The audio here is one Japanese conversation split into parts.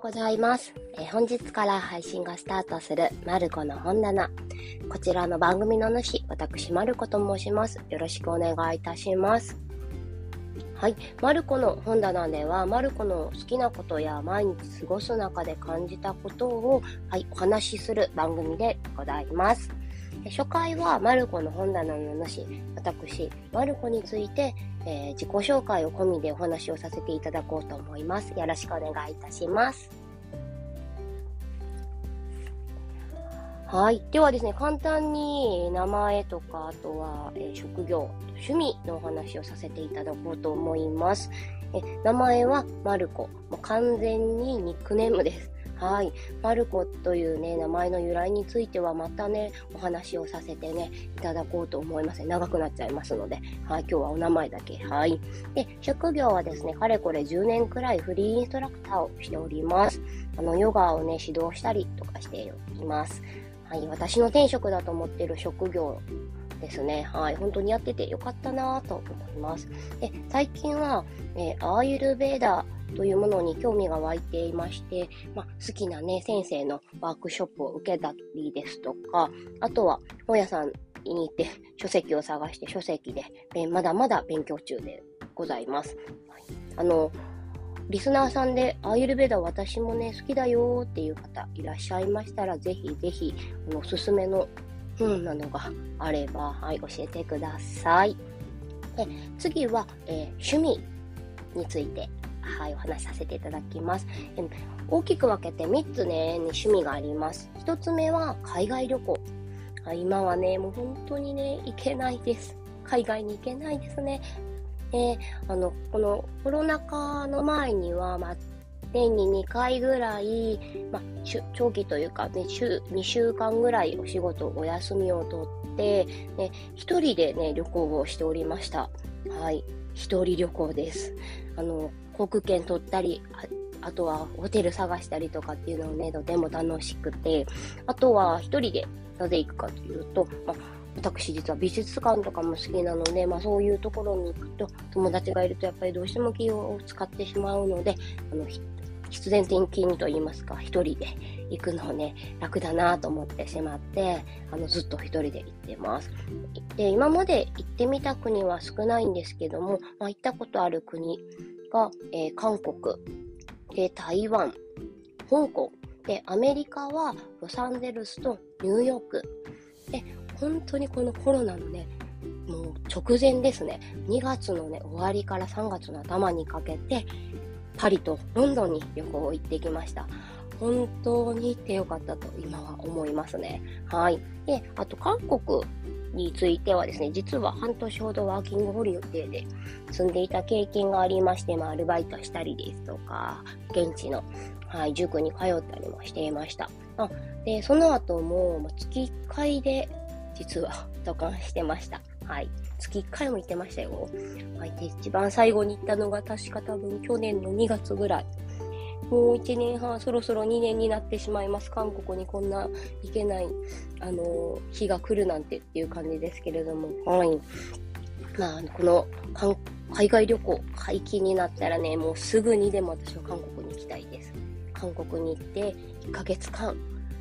うございます。えー、本日から配信がスタートするマルコの本棚。こちらの番組の主、私マルコと申します。よろしくお願いいたします。はい。マルコの本棚では、マルコの好きなことや毎日過ごす中で感じたことを、はい、お話しする番組でございます。初回はマルコの本棚の主、私、マルコについて、えー、自己紹介を込みでお話をさせていただこうと思います。よろしくお願いいたします。はい。ではですね、簡単に名前とか、あとは、えー、職業、趣味のお話をさせていただこうと思います。え名前はマルコ。もう完全にニックネームです。はい。マルコというね、名前の由来についてはまたね、お話をさせてね、いただこうと思います。長くなっちゃいますので、はい。今日はお名前だけ。はい。で、職業はですね、かれこれ10年くらいフリーインストラクターをしております。あの、ヨガをね、指導したりとかしています。はい。私の転職だと思っている職業ですね。はい。本当にやっててよかったなと思います。で、最近は、えー、アーユルベーダー、というものに興味が湧いていまして、まあ、好きなね、先生のワークショップを受けたりですとか、あとは本屋さんに行って書籍を探して書籍で、えまだまだ勉強中でございます。はい、あの、リスナーさんで、アーユルベーダ私もね、好きだよっていう方いらっしゃいましたら、ぜひぜひ、あの、おすすめの本なのがあれば、はい、教えてください。で次は、えー、趣味についてはい、お話しさせていただきます。え大きく分けて3つね、趣味があります。1つ目は海外旅行。今はね、もう本当にね、行けないです。海外に行けないですね。えあの、このコロナ禍の前には、まあ、年に2回ぐらい、ま、長期というか、ね、週2週間ぐらいお仕事、お休みをとって、ね、一人でね、旅行をしておりました。はい。一人旅行です。あの、航空券取ったり、あとはホテル探したりとかっていうのをね、とても楽しくて、あとは一人でなぜ行くかというと、まあ、私実は美術館とかも好きなので、まあそういうところに行くと、友達がいるとやっぱりどうしても気を使ってしまうので、あの、必然的にと言いますか、一人で行くのをね、楽だなと思ってしまって、あの、ずっと一人で行ってます。で、今まで行ってみた国は少ないんですけども、まあ行ったことある国が、えー、韓国、で、台湾、香港、で、アメリカはロサンゼルスとニューヨーク。で、本当にこのコロナのね、もう直前ですね、2月のね、終わりから3月の頭にかけて、パリとロンドンに旅行行ってきました。本当に行ってよかったと今は思いますね。はい。で、あと韓国についてはですね、実は半年ほどワーキングホリデーで住んでいた経験がありまして、まあ、アルバイトしたりですとか、現地の、はい、塾に通ったりもしていました。あで、その後も、月1回で、実は、渡韓してました。はい。月1回も行ってましたよ。はい。で、一番最後に行ったのが確か多分去年の2月ぐらい。もう1年半、そろそろ2年になってしまいます。韓国にこんな行けない、あの日が来るなんてっていう感じですけれども、はい。まあ、この、海外旅行解禁になったらね、もうすぐにでも私は韓国に行きたいです。韓国に行って、1ヶ月間、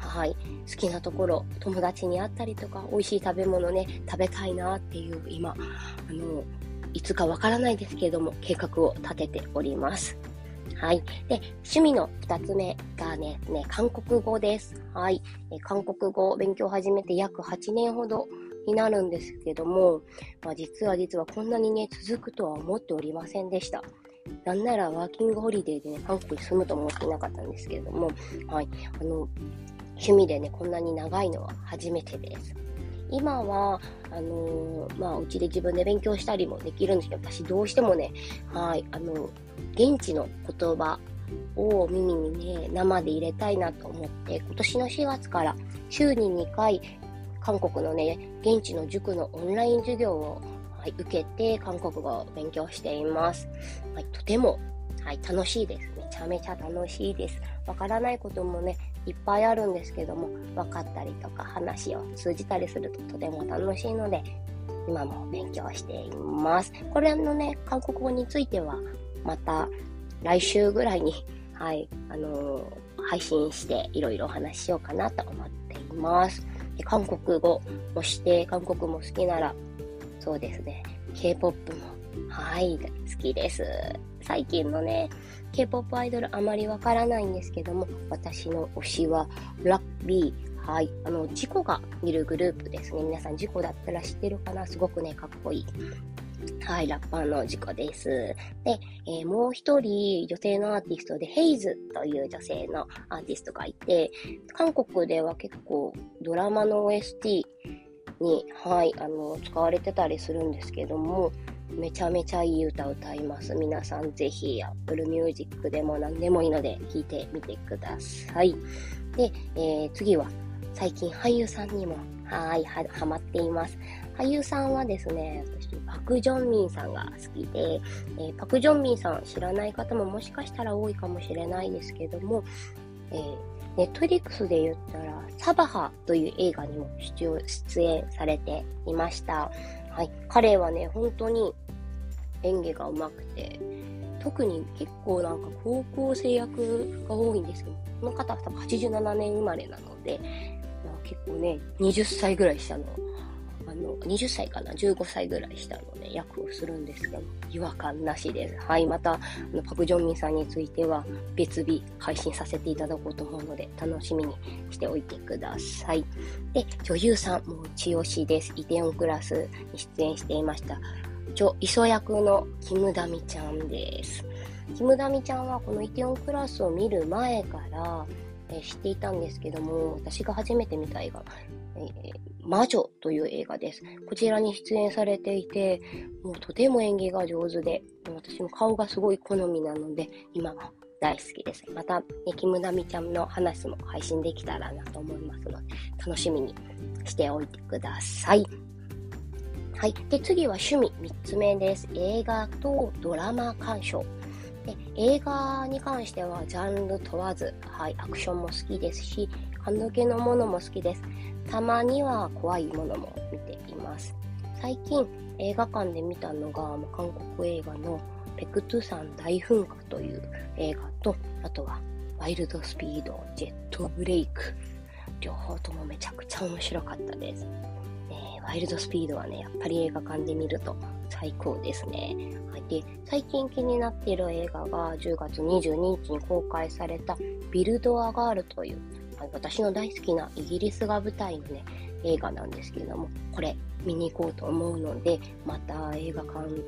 はい、好きなところ、友達に会ったりとか、美味しい食べ物ね、食べたいなっていう、今、あの、いつかわからないですけれども、計画を立てております。はい。で、趣味の二つ目がね、ね、韓国語です。はい。え韓国語を勉強始めて約8年ほどになるんですけども、まあ、実は実はこんなにね、続くとは思っておりませんでした。なんならワーキングホリデーでね、韓国に住むと思っていなかったんですけれども、はい。あの、趣味でね、こんなに長いのは初めてです。今は、あのー、まあ、うちで自分で勉強したりもできるんですけど、私どうしてもね、はい、あの、現地の言葉を耳にね、生で入れたいなと思って、今年の4月から週に2回、韓国のね、現地の塾のオンライン授業を、はい、受けて、韓国語を勉強しています。はい、とても、はい、楽しいです。めちゃめちゃ楽しいです。わからないこともね、いっぱいあるんですけども、分かったりとか話を通じたりするととても楽しいので、今も勉強しています。これのね、韓国語については、また来週ぐらいに、はい、あのー、配信していろいろお話ししようかなと思っています。で韓国語もして、韓国も好きなら、そうですね、K-POP も、はい、好きです。最近のね、K-POP アイドルあまりわからないんですけども、私の推しは、ラッビー、はい。あの、事故がいるグループですね。皆さん事故だったら知ってるかな？すごくね、かっこいい。はい、ラッパーの事故です。で、えー、もう一人女性のアーティストでヘイズという女性のアーティストがいて、韓国では結構ドラマの OST に、はい、あの、使われてたりするんですけども、めちゃめちゃいい歌を歌います。皆さんぜひ Apple Music でも何でもいいので聴いてみてください。で、えー、次は最近俳優さんにもはい、は、はまっています。俳優さんはですね、私、パク・ジョンミンさんが好きで、えー、パク・ジョンミンさん知らない方ももしかしたら多いかもしれないですけども、えー、ネットリックスで言ったら、サバハという映画にも出演されていました。はい。彼はね、本当に演技が上手くて、特に結構なんか高校生役が多いんですけど、この方は多分87年生まれなので、まあ、結構ね、20歳ぐらい下の、の、20歳かな ?15 歳ぐらい下のね、役をするんですけど、違和感なしです。はい、また、あのパク・ジョンミンさんについては、別日配信させていただこうと思うので、楽しみにしておいてください。で、女優さん、もう一押しです。イテオンクラスに出演していました。ちょ磯役のキムダミちゃんです。キムダミちゃんはこのイテオンクラスを見る前から、え、知っていたんですけども、私が初めて見た映画、え、魔女という映画です。こちらに出演されていて、もうとても演技が上手で、私も顔がすごい好みなので、今は大好きです。また、ね、キムダミちゃんの話も配信できたらなと思いますので、楽しみにしておいてください。はい。で、次は趣味3つ目です。映画とドラマ鑑賞。で映画に関してはジャンル問わず、はい、アクションも好きですし、感動系のものも好きです。たまには怖いものも見ています。最近映画館で見たのが韓国映画のペクトゥ山大噴火という映画と、あとはワイルドスピード、ジェットブレイク。両方ともめちゃくちゃ面白かったです。えー、ワイルドスピードはね、やっぱり映画館で見ると最高ですね。はい、で最近気になっている映画が10月22日に公開されたビルド・ア・ガールという、はい、私の大好きなイギリスが舞台のね、映画なんですけれども、これ見に行こうと思うので、また映画鑑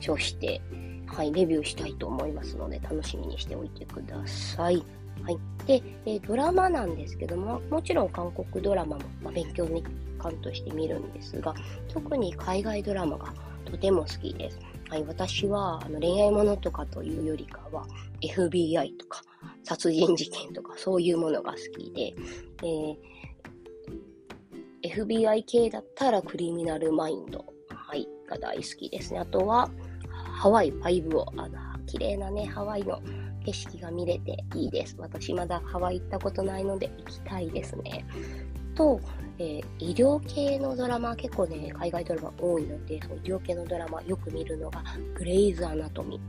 賞して、はい、レビューしたいと思いますので、楽しみにしておいてください。はい。で、えドラマなんですけども、もちろん韓国ドラマも、まあ、勉強に感として見るんですが、特に海外ドラマがとても好きです。はい、私はあの恋愛ものとかというよりかは FBI とか殺人事件とかそういうものが好きで、えー、FBI 系だったらクリミナルマインド、はい、が大好きですね。あとはハワイ5を、あの、綺麗なね、ハワイの景色が見れていいです。私まだハワイ行ったことないので行きたいですね。と、えー、医療系のドラマ、結構ね、海外ドラマ多いので、その医療系のドラマよく見るのが、グレイズ・アナトミ。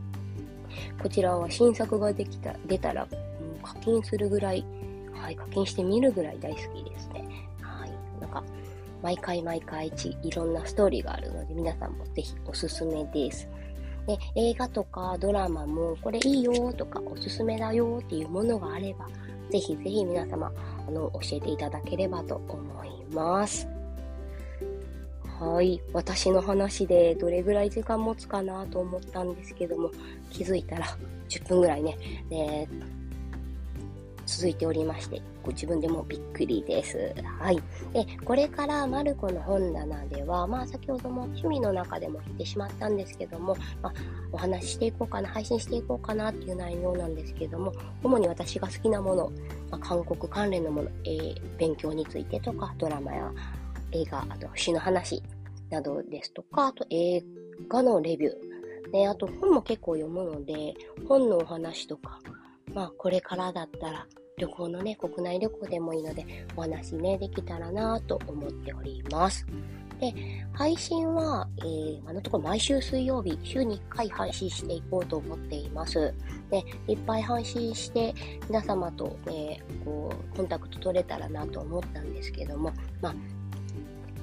こちらは新作ができた、出たら、う、課金するぐらい、はい、課金して見るぐらい大好きですね。はい。なんか、毎回毎回いろんなストーリーがあるので、皆さんもぜひおすすめです。で、映画とかドラマも、これいいよとか、おすすめだよっていうものがあれば、ぜひぜひ皆様、あの、教えていただければと思います。はい。私の話でどれぐらい時間持つかなと思ったんですけども、気づいたら10分ぐらいね、ね続いておりまして、ご自分でもびっくりです。はい。で、これからマルコの本棚では、まあ先ほども趣味の中でも言ってしまったんですけども、まあ、お話ししていこうかな、配信していこうかなっていう内容なんですけども、主に私が好きなもの、まあ、韓国関連のもの、えー、勉強についてとか、ドラマや映画、あと詩の話などですとか、あと映画のレビュー、ね、あと本も結構読むので、本のお話とか、まあ、これからだったら、旅行のね、国内旅行でもいいので、お話ね、できたらなと思っております。で、配信は、えー、今のところ毎週水曜日、週に1回配信していこうと思っています。で、いっぱい配信して、皆様と、ね、こう、コンタクト取れたらなと思ったんですけども、まあ、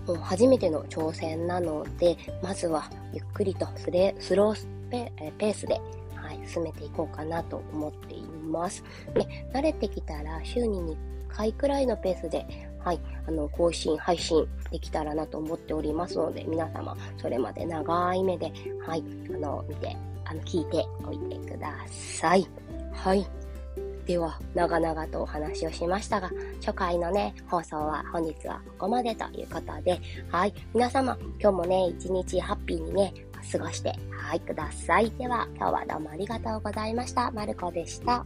もう初めての挑戦なので、まずはゆっくりとスレスローペペースで、はい、進めていこうかなと思っています。で、慣れてきたら週に2回くらいのペースで、はい、あの、更新、配信できたらなと思っておりますので、皆様、それまで長い目で、はい、あの、見て、あの、聞いておいてください。はい。では、長々とお話をしましたが、初回のね、放送は本日はここまでということで、はい、皆様、今日もね、一日ハッピーにね、過ごして、はい、ください。では、今日はどうもありがとうございました。まるこでした。